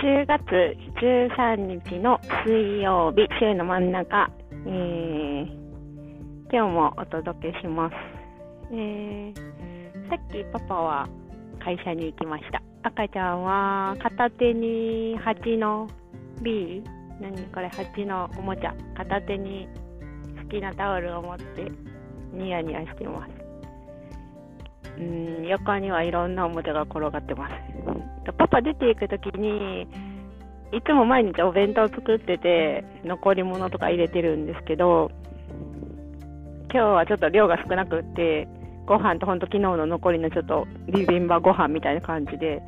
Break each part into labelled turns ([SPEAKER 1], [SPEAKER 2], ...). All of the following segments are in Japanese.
[SPEAKER 1] 10月13日の水曜日、週の真ん中、えー、今日もお届けします。えー、さっきパパは会社に行きました。赤ちゃんは片手に蜂の B、何これ蜂のおもちゃ、片手に好きなタオルを持ってニヤニヤしてます。うん、横にはいろんなおもちゃが転がってます。パパ出ていくときに、いつも毎日お弁当作ってて、残り物とか入れてるんですけど、今日はちょっと量が少なくって、ご飯とほんと昨日の残りのちょっとビビンバご飯みたいな感じで、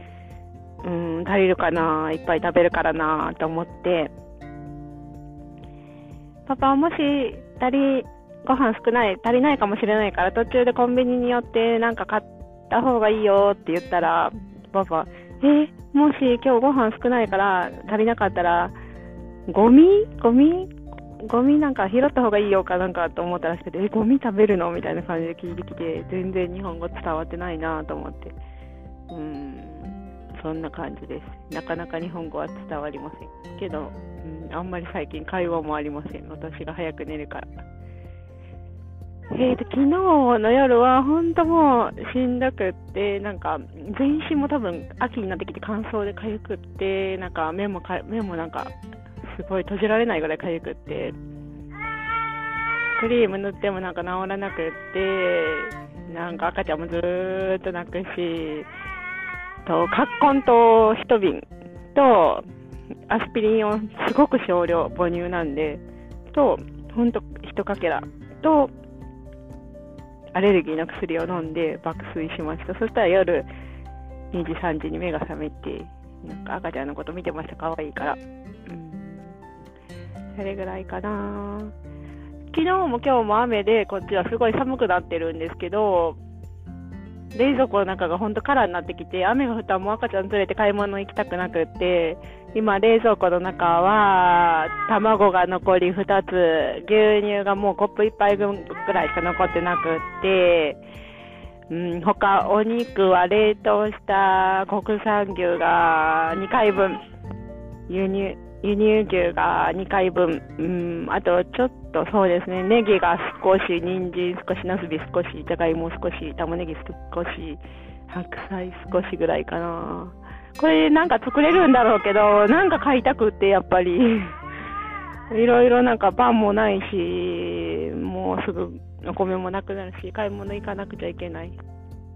[SPEAKER 1] うん、足りるかな、いっぱい食べるからなと思って、パパもし足りご飯少ない、足りないかもしれないから、途中でコンビニに寄ってなんか買った方がいいよって言ったら、パパ、えもし今日ご飯少ないから足りなかったら、ゴミ？ゴミ？ゴミなんか拾った方がいいよかなんかと思ったらしくて、え、ゴミ食べるのみたいな感じで聞いてきて、全然日本語伝わってないなと思って。うん、そんな感じです。なかなか日本語は伝わりません。けど、うん、あんまり最近会話もありません。私が早く寝るから。えーと、昨日の夜は本当もうしんどくって、なんか全身も多分秋になってきて乾燥で痒くって、なんか目もか目もなんかすごい閉じられないぐらい痒くって、クリーム塗ってもなんか治らなくって、なんか赤ちゃんもずっと泣くし、と、葛根と一瓶と、アスピリンをすごく少量、母乳なんで、と、ほんと一かけらと、アレルギーの薬を飲んで爆睡しました。そしたら夜2時、3時に目が覚めて、なんか赤ちゃんのこと見てました、可愛いから。うん。それぐらいかな。昨日も今日も雨で、こっちはすごい寒くなってるんですけど、冷蔵庫の中が本当カラーになってきて、雨が降ったらもう赤ちゃん連れて買い物行きたくなくって、今冷蔵庫の中は、卵が残り2つ、牛乳がもうコップ1杯分ぐらいしか残ってなくって、うん、他、お肉は冷凍した国産牛が2回分、輸入、輸入牛が2回分、うん、あとちょっとそうですね、ネギが少し、人参少し、ナスビ少し、じゃがいも少し、玉ねぎ少し、白菜少しぐらいかな。これなんか作れるんだろうけど、なんか買いたくって、やっぱり。いろいろなんかパンもないし、もうすぐお米もなくなるし、買い物行かなくちゃいけない。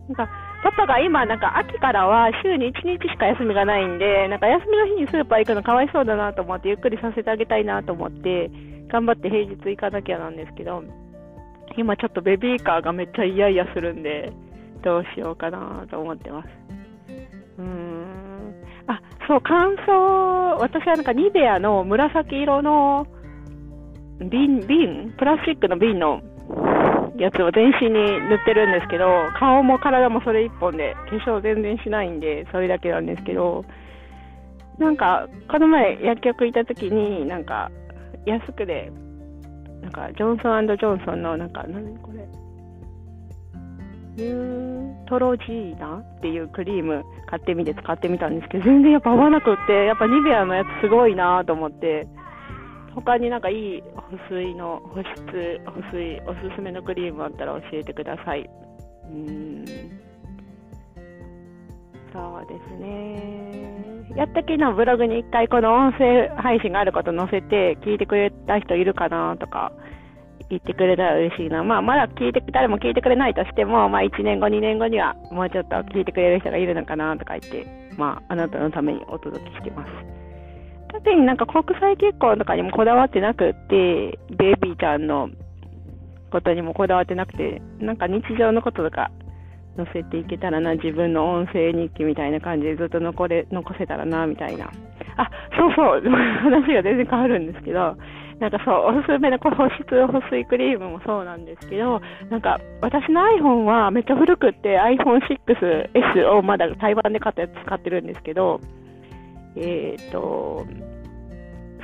[SPEAKER 1] なんか、パパが今、なんか秋からは週に1日しか休みがないんで、なんか休みの日にスーパー行くのかわいそうだなと思って、ゆっくりさせてあげたいなと思って、頑張って平日行かなきゃなんですけど、今ちょっとベビーカーがめっちゃ嫌々するんで、どうしようかなと思ってます。うーん。あ、そう、乾燥、私はなんかニベアの紫色の瓶、瓶プラスチックの瓶のやつを全身に塗ってるんですけど、顔も体もそれ一本で、化粧全然しないんで、それだけなんですけど、なんか、この前薬局行った時に、なんか、安くで、なんか、ジョンソンジョンソンの、なんか、何これ、ニュートロジーナっていうクリーム買ってみて使ってみたんですけど、全然やっぱ合わなくって、やっぱニベアのやつすごいなと思って、他になんかいい保水の保湿、保水、おすすめのクリームあったら教えてください。うん。そうですね。やったきのブログに一回この音声配信があること載せて聞いてくれた人いるかなとか言ってくれたら嬉しいな。まあ、まだ聞いて、誰も聞いてくれないとしても、まあ、1年後、2年後にはもうちょっと聞いてくれる人がいるのかなとか言って、まあ、あなたのためにお届けしてます。特になんか国際結婚とかにもこだわってなくって、ベイビーちゃんのことにもこだわってなくて、なんか日常のこととか載せていけたらな、自分の音声日記みたいな感じでずっと残れ、残せたらな、みたいな。あ、そうそう、話が全然変わるんですけど、なんかそう、おすすめのこ保湿保水クリームもそうなんですけど、なんか私の iPhone はめっちゃ古くって iPhone6S をまだ台湾で買ったやつ使ってるんですけど、えっ、ー、と、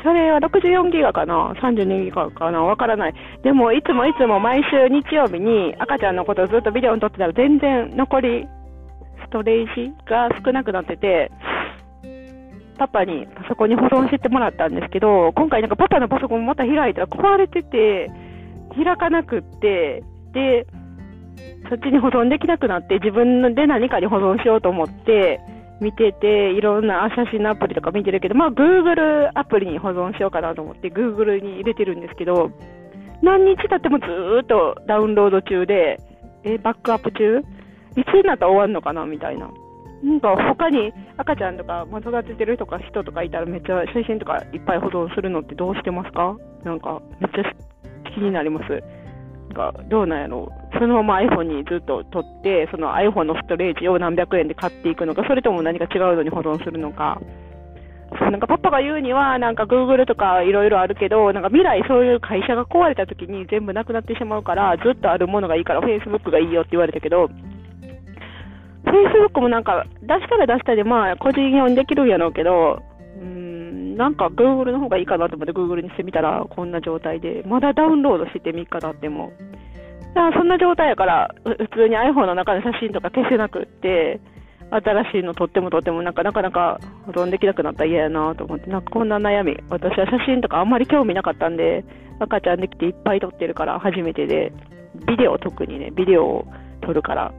[SPEAKER 1] それは64ギガかな ?32 ギガかな？わからない。でも、いつもいつも毎週日曜日に赤ちゃんのことをずっとビデオに撮ってたら全然残りストレージが少なくなってて、パパにパソコンに保存してもらったんですけど、今回なんかパパのパソコンまた開いたら壊れてて、開かなくって、で、そっちに保存できなくなって、自分で何かに保存しようと思って、見てて、いろんな写真のアプリとか見てるけど、まあ、Google アプリに保存しようかなと思って、Google に入れてるんですけど、何日経ってもずっとダウンロード中で、え、バックアップ中？いつになったら終わるのかな？みたいな。なんか他に赤ちゃんとか、まあ、育ててるとか人とかいたらめっちゃ写真とかいっぱい保存するのってどうしてますか？なんかめっちゃ気になります。がどうなんやろ。う、そのまま iPhone にずっと取って、その iPhone のストレージを何百円で買っていくのか、それとも何か違うのに保存するのか、そうなんかパパが言うには、なんか Google とかいろいろあるけど、なんか未来そういう会社が壊れた時に全部なくなってしまうから、ずっとあるものがいいから Facebook がいいよって言われたけど、Facebook もなんか出したら出したで、まあ個人用にできるんやろうけど、うん、なんか Google の方がいいかなと思って Google にしてみたらこんな状態で、まだダウンロードしてて3日経っても。だからそんな状態やから、普通に iPhone の中の写真とか消せなくって、新しいの撮っても撮ってもなんかなかなか保存できなくなったら嫌やなと思って、なんかこんな悩み、私は写真とかあんまり興味なかったんで、赤ちゃんできていっぱい撮ってるから初めてで、ビデオ特にね、ビデオを撮るから、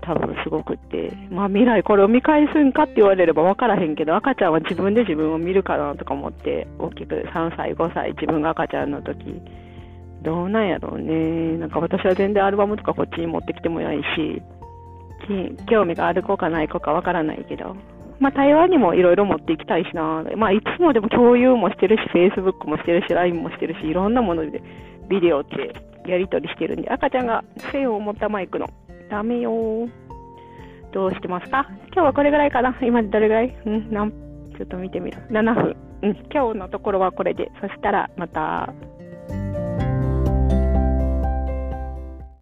[SPEAKER 1] 多分すごくって、まあ未来これを見返すんかって言われれば分からへんけど、赤ちゃんは自分で自分を見るかなとか思って、大きく3歳、5歳、自分が赤ちゃんの時、どうなんやろうね。なんか私は全然アルバムとかこっちに持ってきてもないし、興味がある子かない子かわからないけど、まあ、台湾にもいろいろ持っていきたいしな、まあ、いつもでも共有もしてるし、Facebook もしてるし、LINE もしてるし、いろんなものでビデオってやり取りしてるんで、赤ちゃんが線を持ったマイクの、ダメよどうしてますか？今日はこれぐらいかな今どれぐらい？うんなんちょっと見てみる。7分。うん、今日のところはこれで。そしたらまた。